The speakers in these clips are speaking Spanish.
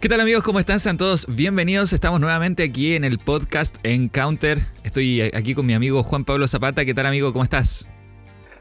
¿Qué tal amigos? ¿Cómo están? Sean todos bienvenidos. Estamos nuevamente aquí en el podcast Encounter. Estoy aquí con mi amigo Juan Pablo Zapata. ¿Qué tal amigo? ¿Cómo estás?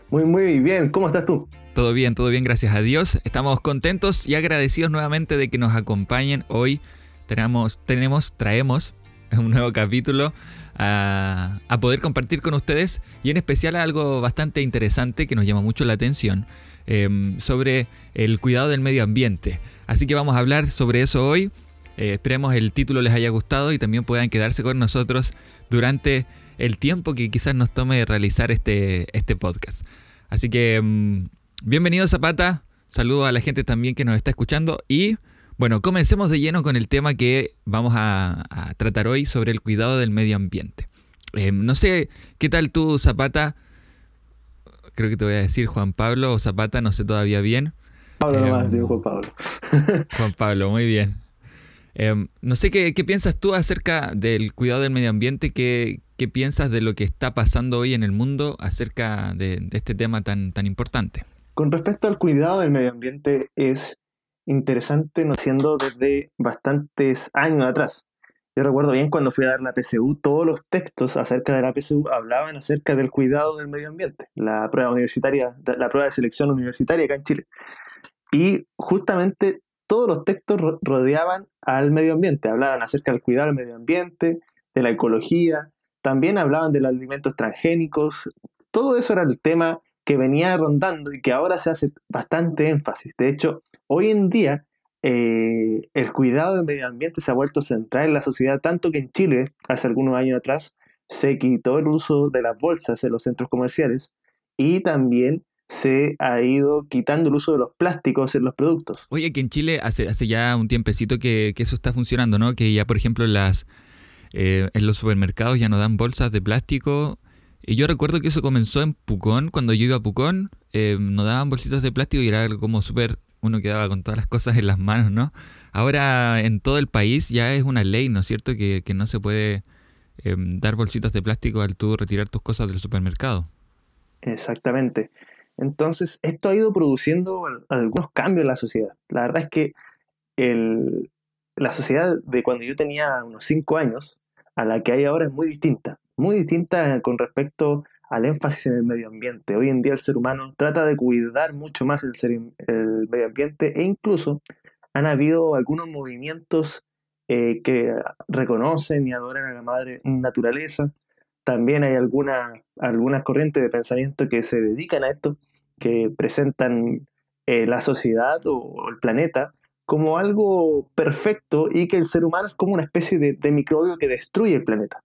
Muy, muy bien. ¿Cómo estás tú? Todo bien, todo bien, gracias a Dios. Estamos contentos y agradecidos nuevamente de que nos acompañen hoy. Tenemos, tenemos traemos un nuevo capítulo a, poder compartir con ustedes y en especial algo bastante interesante que nos llama mucho la atención em, sobre el cuidado del medio ambiente. Así que vamos a hablar sobre eso hoy. Eh, esperemos el título les haya gustado y también puedan quedarse con nosotros durante el tiempo que quizás nos tome realizar este, este podcast. Así que mm, bienvenido Zapata, saludo a la gente también que nos está escuchando y bueno, comencemos de lleno con el tema que vamos a, tratar hoy sobre el cuidado del medio ambiente. Eh, no sé qué tal tú Zapata, creo que te voy a decir Juan Pablo o Zapata, no sé todavía bien. Pablo nomás, em, digo Juan Pablo. Juan Pablo, muy bien. Em, no sé qué, piensas tú acerca del cuidado del medio ambiente, qué, qué, piensas de lo que está pasando hoy en el mundo acerca de, este tema tan, tan importante. Con respecto al cuidado del medio ambiente es interesante, no siendo desde bastantes años atrás. Yo recuerdo bien cuando fui a dar la PSU, todos los textos acerca de la PSU hablaban acerca del cuidado del medio ambiente, la prueba universitaria, la prueba de selección universitaria acá en Chile. Y justamente todos los textos rodeaban al medio ambiente, hablaban acerca del cuidado del medio ambiente, de la ecología, también hablaban de los alimentos transgénicos, todo eso era el tema que venía rondando y que ahora se hace bastante énfasis. De hecho, hoy en día eh, el cuidado del medio ambiente se ha vuelto central en la sociedad, tanto que en Chile, hace algunos años atrás, se quitó el uso de las bolsas en los centros comerciales y también se ha ido quitando el uso de los plásticos en los productos. Oye, que en Chile hace, hace ya un tiempecito que, eso está funcionando, ¿no? Que ya, por ejemplo, las, eh, en los supermercados ya no dan bolsas de plástico. Y yo recuerdo que eso comenzó en Pucón, cuando yo iba a Pucón, eh, nos daban bolsitas de plástico y era algo como súper, uno quedaba con todas las cosas en las manos, ¿no? Ahora en todo el país ya es una ley, ¿no es cierto? Que, no se puede eh, dar bolsitas de plástico al tú retirar tus cosas del supermercado. Exactamente. Entonces, esto ha ido produciendo algunos cambios en la sociedad. La verdad es que la sociedad de cuando yo tenía unos 5 años a la que hay ahora es muy distinta. Muy distinta con respecto al énfasis en el medio ambiente. Hoy en día el ser humano trata de cuidar mucho más el, el medio ambiente e incluso han habido algunos movimientos eh, que reconocen y adoran a la madre naturaleza. También hay algunas corrientes de pensamiento que se dedican a esto que presentan eh, la sociedad o, el planeta como algo perfecto y que el ser humano es como una especie de, microbio que destruye el planeta.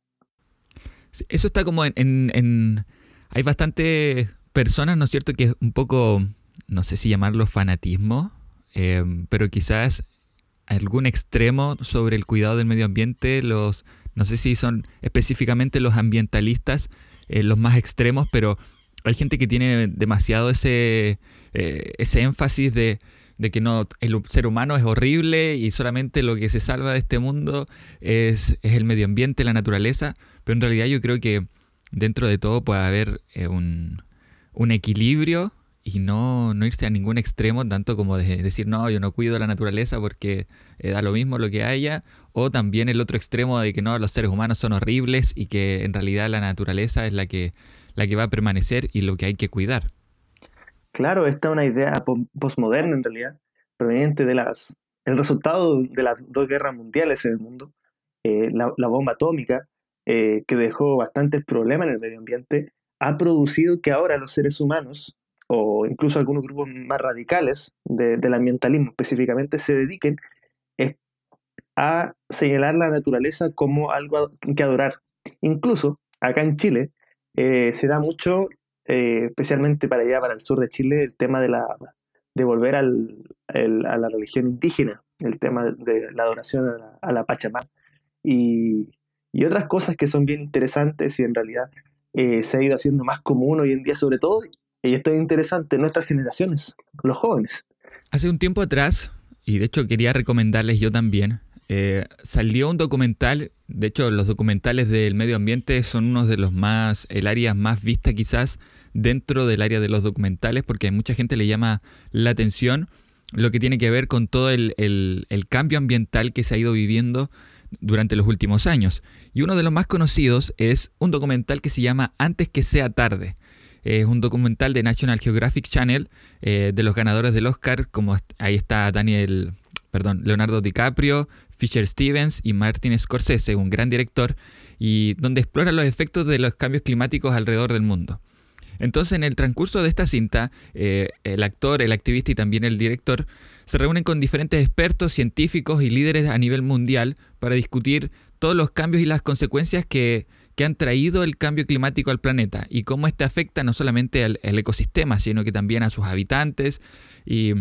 Eso está como en, Hay bastantes personas, ¿no es cierto?, que es un poco, no sé si llamarlo fanatismo, eh, pero quizás algún extremo sobre el cuidado del medio ambiente, los... No sé si son específicamente los ambientalistas eh, los más extremos, pero hay gente que tiene demasiado ese, eh, ese énfasis de, que no, el ser humano es horrible y solamente lo que se salva de este mundo es, el medio ambiente, la naturaleza, pero en realidad yo creo que dentro de todo puede haber eh, un, equilibrio y no, no, irse a ningún extremo, tanto como de decir, no, yo no cuido la naturaleza porque eh, da lo mismo lo que haya, o también el otro extremo de que no, los seres humanos son horribles y que en realidad la naturaleza es la que la que va a permanecer y lo que hay que cuidar. Claro, esta es una idea posmoderna en realidad, proveniente de las el resultado de las dos guerras mundiales en el mundo, eh, la, bomba atómica, eh, que dejó bastantes problemas en el medio ambiente, ha producido que ahora los seres humanos, o incluso algunos grupos más radicales del ambientalismo específicamente, se dediquen a señalar la naturaleza como algo que adorar. Incluso acá en Chile, eh, se da mucho, eh, especialmente para allá, para el sur de Chile, el tema de, la, de volver al, a la religión indígena, el tema de la adoración a la, Pachamama y, y, otras cosas que son bien interesantes y en realidad eh, se ha ido haciendo más común hoy en día, sobre todo, y esto es interesante, nuestras generaciones, los jóvenes. Hace un tiempo atrás, y de hecho quería recomendarles yo también, eh, salió un documental, de hecho los documentales del medio ambiente son uno de los más, el área más vista quizás dentro del área de los documentales porque a mucha gente le llama la atención lo que tiene que ver con todo el, el cambio ambiental que se ha ido viviendo durante los últimos años. Y uno de los más conocidos es un documental que se llama Antes que sea tarde. Es un documental de National Geographic Channel eh, de los ganadores del Oscar, como ahí está Daniel, perdón, Leonardo DiCaprio, Fisher Stevens y Martin Scorsese, un gran director, y donde explora los efectos de los cambios climáticos alrededor del mundo. Entonces, en el transcurso de esta cinta, eh, el actor, el activista y también el director se reúnen con diferentes expertos, científicos y líderes a nivel mundial para discutir todos los cambios y las consecuencias que, que han traído el cambio climático al planeta y cómo este afecta no solamente al, ecosistema, sino que también a sus habitantes y,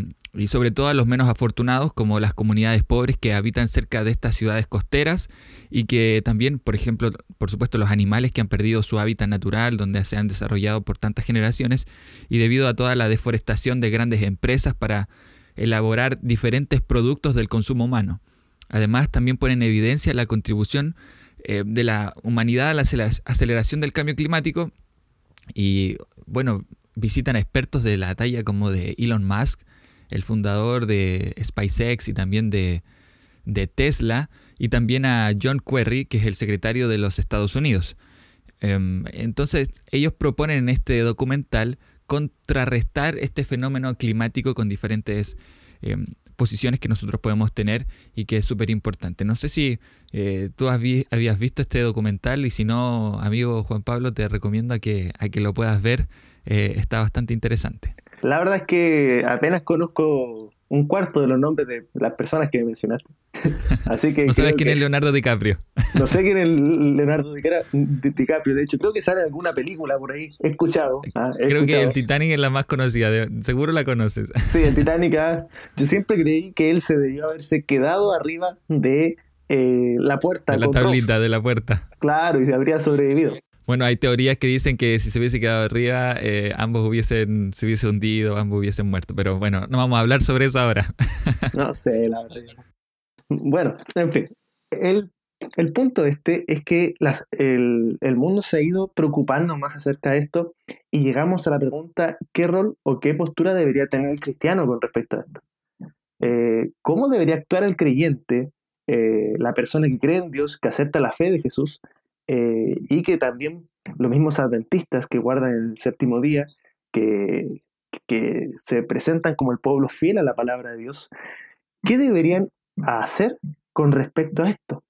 sobre todo a los menos afortunados como las comunidades pobres que habitan cerca de estas ciudades costeras y que también, por ejemplo, por supuesto los animales que han perdido su hábitat natural donde se han desarrollado por tantas generaciones y debido a toda la deforestación de grandes empresas para elaborar diferentes productos del consumo humano. Además, también pone en evidencia la contribución eh, de la humanidad a la aceleración del cambio climático y, bueno, visitan a expertos de la talla como de Elon Musk, el fundador de SpaceX y también de, Tesla, y también a John Kerry, que es el secretario de los Estados Unidos. Em, entonces, ellos proponen en este documental contrarrestar este fenómeno climático con diferentes em, posiciones que nosotros podemos tener y que es súper importante. No sé si eh, tú habías visto este documental y si no, amigo Juan Pablo, te recomiendo a que, que lo puedas ver. Eh, está bastante interesante. La verdad es que apenas conozco un cuarto de los nombres de las personas que mencionaste. Así que no sabes quién es Leonardo DiCaprio. No sé quién es Leonardo DiCaprio. De hecho, creo que sale alguna película por ahí. He escuchado. Ah, creo que el Titanic es la más conocida. seguro la conoces. Sí, el Titanic. Ah, yo siempre creí que él se debió haberse quedado arriba de eh, la puerta. De la tablita de la puerta. Claro, y se habría sobrevivido. Bueno, hay teorías que dicen que si se hubiese quedado arriba, eh, ambos hubiesen, se hubiese hundido, ambos hubiesen muerto. Pero bueno, no vamos a hablar sobre eso ahora. no sé, la verdad. Bueno, en fin. El, el punto este es que el, el, mundo se ha ido preocupando más acerca de esto y llegamos a la pregunta, ¿qué rol o qué postura debería tener el cristiano con respecto a esto? Eh, ¿Cómo debería actuar el creyente, eh, la persona que cree en Dios, que acepta la fe de Jesús, eh, y que también los mismos adventistas que guardan el séptimo día, que, que se presentan como el pueblo fiel a la palabra de Dios, ¿qué deberían hacer con respecto a esto?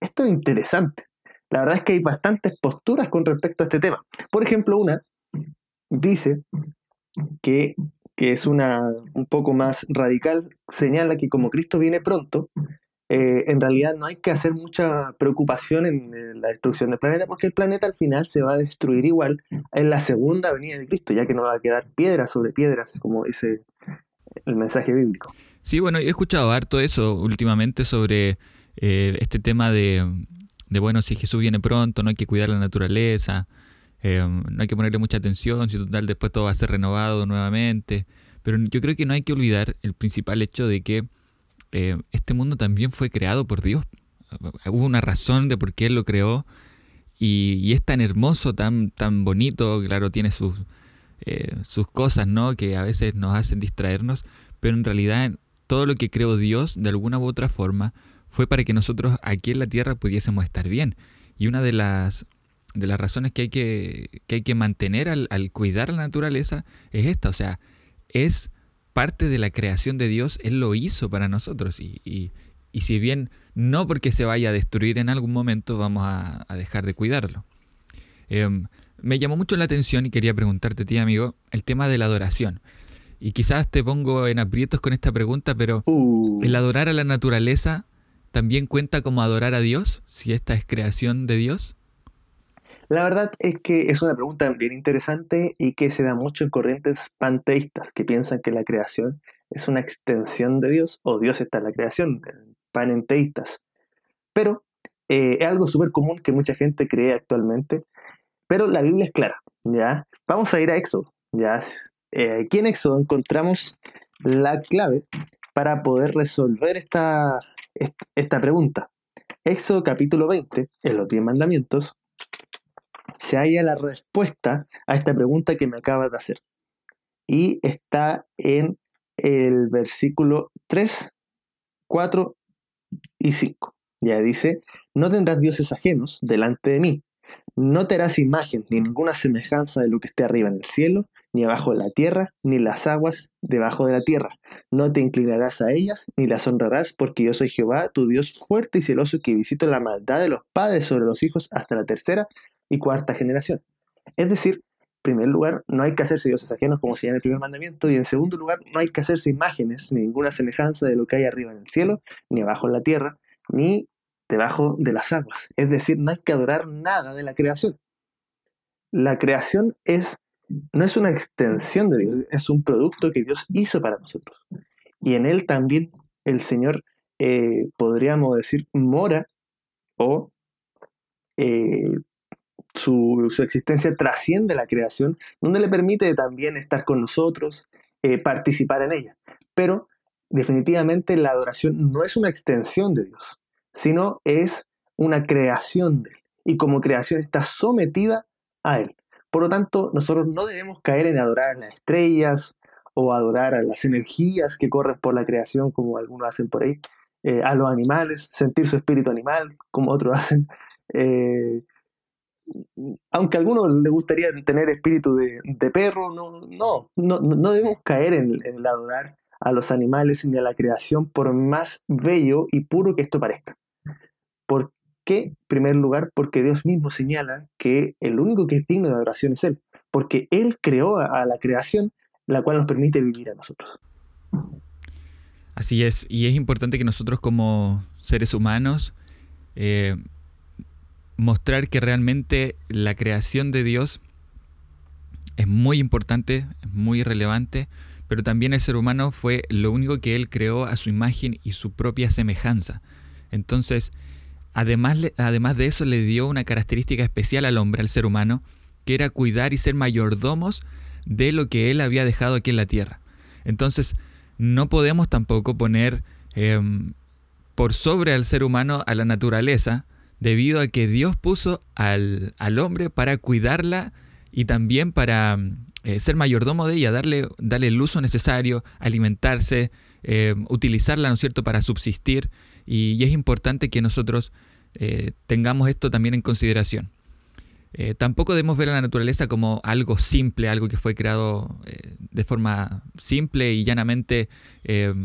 Esto es interesante. La verdad es que hay bastantes posturas con respecto a este tema. Por ejemplo, una dice que, que es una un poco más radical, señala que como Cristo viene pronto, eh, en realidad no hay que hacer mucha preocupación en, la destrucción del planeta porque el planeta al final se va a destruir igual en la segunda venida de Cristo, ya que no va a quedar piedra sobre piedras, como dice el mensaje bíblico. Sí, bueno, he escuchado harto eso últimamente sobre eh, este tema de, bueno, si Jesús viene pronto, no hay que cuidar la naturaleza, eh, no hay que ponerle mucha atención, si total después todo va a ser renovado nuevamente. Pero yo creo que no hay que olvidar el principal hecho de que eh, este mundo también fue creado por Dios. Hubo una razón de por qué Él lo creó y, es tan hermoso, tan, tan bonito, claro, tiene sus, eh, sus cosas, ¿no? Que a veces nos hacen distraernos, pero en realidad todo lo que creó Dios, de alguna u otra forma, fue para que nosotros aquí en la tierra pudiésemos estar bien. Y una de las, de las razones que hay que, que, hay que mantener al, al cuidar la naturaleza es esta, o sea, es parte de la creación de Dios, Él lo hizo para nosotros. Y, y, si bien no porque se vaya a destruir en algún momento, vamos a, dejar de cuidarlo. Em, me llamó mucho la atención y quería preguntarte a ti, amigo, el tema de la adoración. Y quizás te pongo en aprietos con esta pregunta, pero uh. ¿el adorar a la naturaleza también cuenta como adorar a Dios, si esta es creación de Dios? La verdad es que es una pregunta bien interesante y que se da mucho en corrientes panteístas que piensan que la creación es una extensión de Dios o Dios está en la creación, panenteístas. Pero eh, es algo súper común que mucha gente cree actualmente, pero la Biblia es clara, ¿ya? Vamos a ir a Éxodo, ¿ya? Eh, aquí en Éxodo encontramos la clave para poder resolver esta, esta pregunta. Éxodo capítulo 20, en los 10 mandamientos, se halla la respuesta a esta pregunta que me acabas de hacer. Y está en el versículo 3, 4 y 5. Ya dice, no tendrás dioses ajenos delante de mí. No te harás imagen ni ninguna semejanza de lo que esté arriba en el cielo, ni abajo de la tierra, ni las aguas debajo de la tierra. No te inclinarás a ellas, ni las honrarás, porque yo soy Jehová, tu Dios fuerte y celoso, que visito la maldad de los padres sobre los hijos hasta la tercera y cuarta generación. Es decir, en primer lugar, no hay que hacerse dioses ajenos como se llama el primer mandamiento, y en segundo lugar, no hay que hacerse imágenes, ni ninguna semejanza de lo que hay arriba en el cielo, ni abajo en la tierra, ni debajo de las aguas. Es decir, no hay que adorar nada de la creación. La creación es, no es una extensión de Dios, es un producto que Dios hizo para nosotros. Y en él también el Señor, eh, podríamos decir, mora o eh, su, existencia trasciende la creación, donde le permite también estar con nosotros, eh, participar en ella. Pero definitivamente la adoración no es una extensión de Dios sino es una creación de Él. Y como creación está sometida a Él. Por lo tanto, nosotros no debemos caer en adorar a las estrellas o adorar a las energías que corren por la creación, como algunos hacen por ahí, eh, a los animales, sentir su espíritu animal, como otros hacen. Eh, aunque a algunos les gustaría tener espíritu de, perro, no, no, no, debemos caer en, en el adorar a los animales ni a la creación, por más bello y puro que esto parezca. ¿Por qué? En primer lugar, porque Dios mismo señala que el único que es digno de adoración es Él, porque Él creó a la creación, la cual nos permite vivir a nosotros. Así es, y es importante que nosotros como seres humanos eh, mostrar que realmente la creación de Dios es muy importante, es muy relevante, pero también el ser humano fue lo único que Él creó a su imagen y su propia semejanza. Entonces, Además, además de eso, le dio una característica especial al hombre, al ser humano, que era cuidar y ser mayordomos de lo que él había dejado aquí en la tierra. Entonces, no podemos tampoco poner em, por sobre al ser humano a la naturaleza, debido a que Dios puso al, hombre para cuidarla y también para eh, ser mayordomo de ella, darle, darle el uso necesario, alimentarse, em, utilizarla, ¿no es cierto?, para subsistir. Y, es importante que nosotros eh, tengamos esto también en consideración. Eh, tampoco debemos ver a la naturaleza como algo simple, algo que fue creado eh, de forma simple y llanamente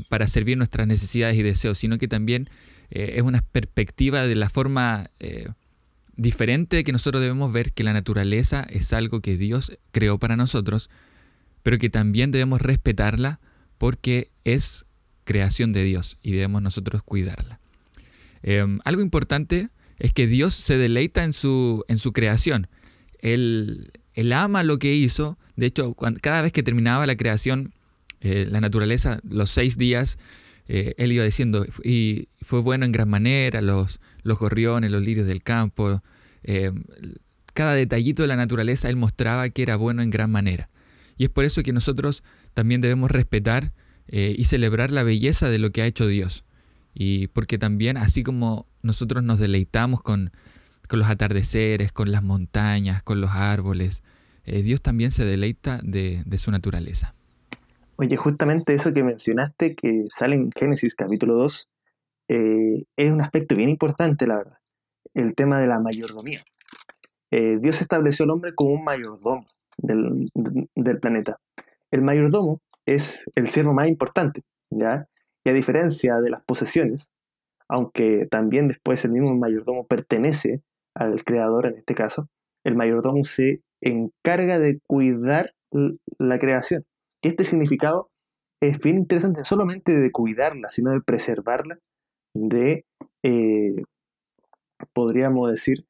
para servir nuestras necesidades y deseos, sino que también es una perspectiva de la forma diferente que nosotros debemos ver que la naturaleza es algo que Dios creó para nosotros, pero que también debemos respetarla porque es creación de Dios y debemos nosotros cuidarla. Em, algo importante es que Dios se deleita en su, en su creación. Él, ama lo que hizo. De hecho, cada vez que terminaba la creación, eh, la naturaleza, los seis días, eh, Él iba diciendo, y fue bueno en gran manera, los, los gorriones, los lirios del campo, em, cada detallito de la naturaleza Él mostraba que era bueno en gran manera. Y es por eso que nosotros también debemos respetar eh, y celebrar la belleza de lo que ha hecho Dios. Y porque también, así como nosotros nos deleitamos con, los atardeceres, con las montañas, con los árboles, eh, Dios también se deleita de, su naturaleza. Oye, justamente eso que mencionaste, que sale en Génesis capítulo 2, eh, es un aspecto bien importante, la verdad. El tema de la mayordomía. Dios estableció al hombre como un mayordomo del, del planeta. El mayordomo es el siervo más importante, ¿ya? Y a diferencia de las posesiones, aunque también después el mismo mayordomo pertenece al creador en este caso, el mayordomo se encarga de cuidar la creación. Este significado es bien interesante, no solamente de cuidarla, sino de preservarla, de, eh, podríamos decir,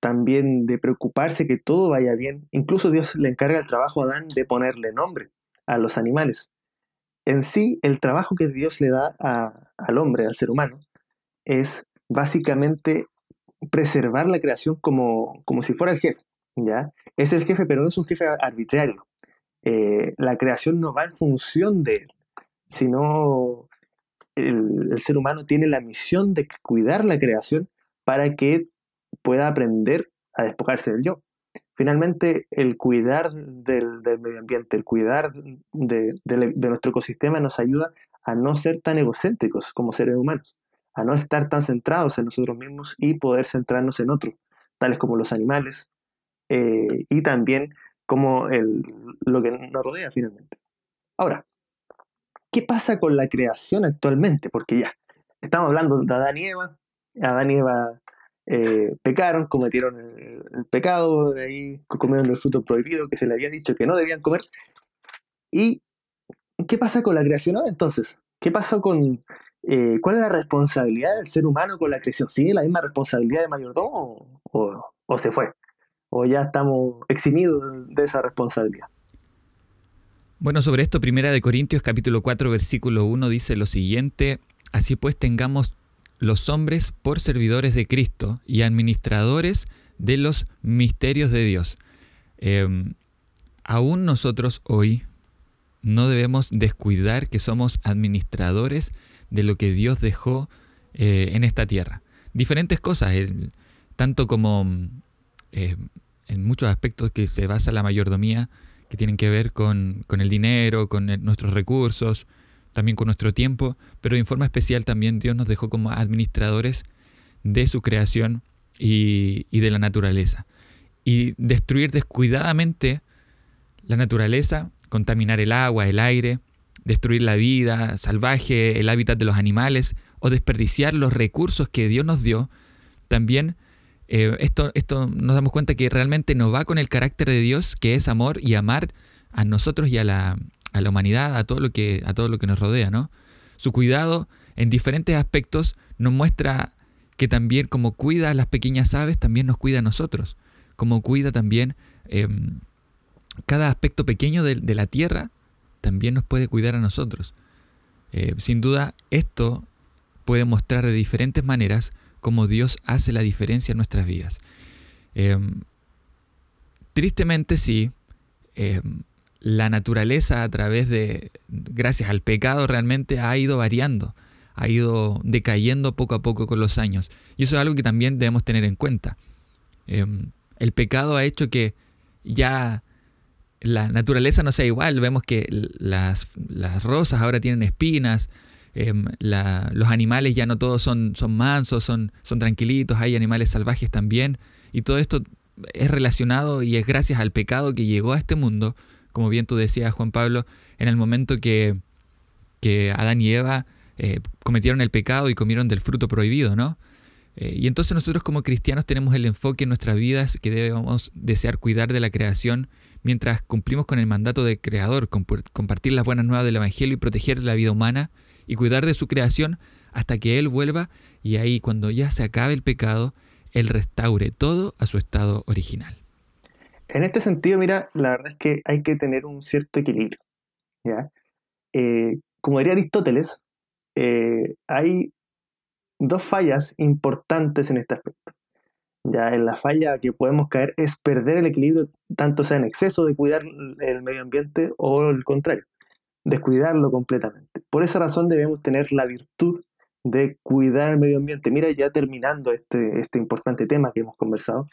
también de preocuparse que todo vaya bien. Incluso Dios le encarga el trabajo a Adán de ponerle nombre a los animales. En sí, el trabajo que Dios le da al hombre, al ser humano, es básicamente preservar la creación como, como si fuera el jefe. ¿ya? Es el jefe, pero no es un jefe arbitrario. Eh, la creación no va en función de él, sino el, el, ser humano tiene la misión de cuidar la creación para que pueda aprender a despojarse del yo. finalmente el cuidar del, medio ambiente, el cuidar de, nuestro ecosistema nos ayuda a no ser tan egocéntricos como seres humanos, a no estar tan centrados en nosotros mismos y poder centrarnos en otros, tales como los animales eh, y también como el, lo que nos rodea finalmente. Ahora, ¿qué pasa con la creación actualmente? Porque ya, estamos hablando de Adán y Eva, Adán y Eva eh, pecaron, cometieron el, pecado, ahí comieron el fruto prohibido que se le había dicho que no debían comer. ¿Y qué pasa con la creación ahora entonces? ¿Qué pasa con... Eh, ¿Cuál es la responsabilidad del ser humano con la creación? ¿Sigue la misma responsabilidad de mayordomo o, o se fue? ¿O ya estamos eximidos de esa responsabilidad? Bueno, sobre esto, Primera de Corintios capítulo 4 versículo 1 dice lo siguiente, así pues tengamos los hombres por servidores de Cristo y administradores de los misterios de Dios. Em, aún nosotros hoy no debemos descuidar que somos administradores de lo que Dios dejó eh, en esta tierra. Diferentes cosas, tanto como eh, en muchos aspectos que se basa la mayordomía, que tienen que ver con, con el dinero, con nuestros recursos, también con nuestro tiempo, pero en forma especial también Dios nos dejó como administradores de su creación y, de la naturaleza. Y destruir descuidadamente la naturaleza, contaminar el agua, el aire, destruir la vida salvaje, el hábitat de los animales o desperdiciar los recursos que Dios nos dio, también eh, esto, esto nos damos cuenta que realmente no va con el carácter de Dios, que es amor y amar a nosotros y a la, a la humanidad, a todo lo que, a todo lo que nos rodea, ¿no? Su cuidado en diferentes aspectos nos muestra que también como cuida a las pequeñas aves, también nos cuida a nosotros. Como cuida también em, cada aspecto pequeño de, la tierra, también nos puede cuidar a nosotros. Eh, sin duda, esto puede mostrar de diferentes maneras cómo Dios hace la diferencia en nuestras vidas. Em, tristemente sí, em, la naturaleza a través de, gracias al pecado, realmente ha ido variando, ha ido decayendo poco a poco con los años. Y eso es algo que también debemos tener en cuenta. Em, el pecado ha hecho que ya la naturaleza no sea igual. Vemos que las, rosas ahora tienen espinas, em, los animales ya no todos son, mansos, son, son tranquilitos, hay animales salvajes también. Y todo esto es relacionado y es gracias al pecado que llegó a este mundo como bien tú decías, Juan Pablo, en el momento que, que Adán y Eva eh, cometieron el pecado y comieron del fruto prohibido, ¿no? Eh, y entonces nosotros como cristianos tenemos el enfoque en nuestras vidas que debemos desear cuidar de la creación mientras cumplimos con el mandato del Creador, compartir las buenas nuevas del Evangelio y proteger la vida humana y cuidar de su creación hasta que Él vuelva y ahí cuando ya se acabe el pecado, Él restaure todo a su estado original. En este sentido, mira, la verdad es que hay que tener un cierto equilibrio. ¿ya? Eh, como diría Aristóteles, eh, hay dos fallas importantes en este aspecto. Ya en la falla que podemos caer es perder el equilibrio, tanto sea en exceso de cuidar el medio ambiente o el contrario, descuidarlo completamente. Por esa razón debemos tener la virtud de cuidar el medio ambiente. Mira, ya terminando este, este importante tema que hemos conversado,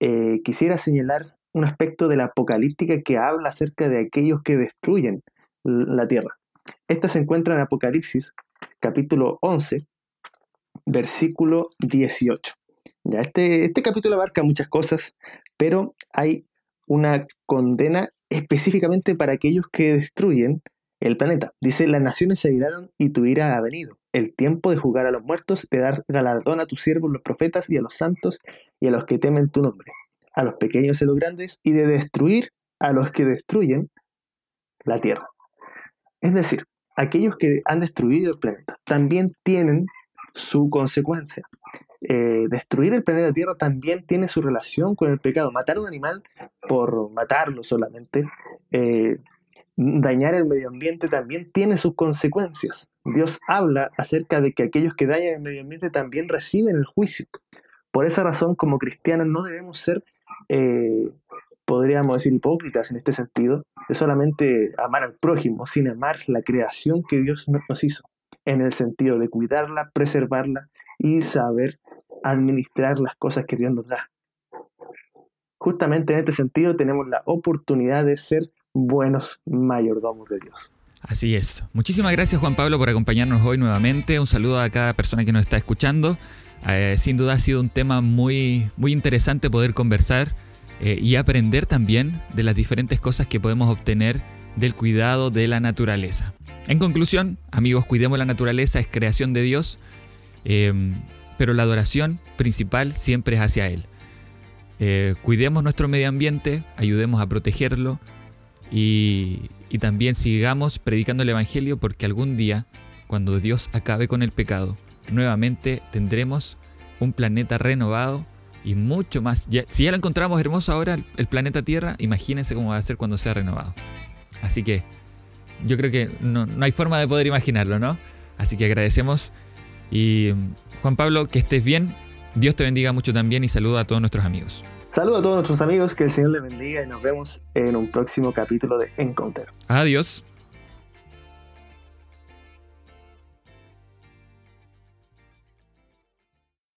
eh, quisiera señalar un aspecto de la apocalíptica que habla acerca de aquellos que destruyen la tierra. Esta se encuentra en Apocalipsis capítulo 11, versículo 18. Ya, este, este capítulo abarca muchas cosas, pero hay una condena específicamente para aquellos que destruyen el planeta. Dice, las naciones se airaron y tu ira ha venido. El tiempo de jugar a los muertos, de dar galardón a tus siervos los profetas y a los santos y a los que temen tu nombre a los pequeños y a los grandes y de destruir a los que destruyen la Tierra. Es decir, aquellos que han destruido el planeta también tienen su consecuencia. Eh, destruir el planeta Tierra también tiene su relación con el pecado. Matar a un animal por matarlo solamente, eh, dañar el medio ambiente también tiene sus consecuencias. Dios habla acerca de que aquellos que dañan el medio ambiente también reciben el juicio. Por esa razón, como cristianos, no debemos ser eh, podríamos decir, hipócritas en este sentido, de solamente amar al prójimo, sin amar la creación que Dios nos hizo, en el sentido de cuidarla, preservarla y saber administrar las cosas que Dios nos da. justamente en este sentido tenemos la oportunidad de ser buenos mayordomos de Dios. Así es. Muchísimas gracias Juan Pablo por acompañarnos hoy nuevamente. Un saludo a cada persona que nos está escuchando. Eh, sin duda ha sido un tema muy, muy interesante poder conversar eh, y aprender también de las diferentes cosas que podemos obtener del cuidado de la naturaleza. En conclusión, amigos, cuidemos la naturaleza, es creación de Dios, eh, pero la adoración principal siempre es hacia Él. cuidemos nuestro medio ambiente, ayudemos a protegerlo y, también sigamos predicando el Evangelio porque algún día, cuando Dios acabe con el pecado, nuevamente tendremos un planeta renovado y mucho más. si ya lo encontramos hermoso ahora, el, planeta Tierra, imagínense cómo va a ser cuando sea renovado. Así que yo creo que no, no hay forma de poder imaginarlo, ¿no? Así que agradecemos. Y Juan Pablo, que estés bien. Dios te bendiga mucho también y saludo a todos nuestros amigos. Saludos a todos nuestros amigos, que el Señor les bendiga y nos vemos en un próximo capítulo de Encounter. Adiós.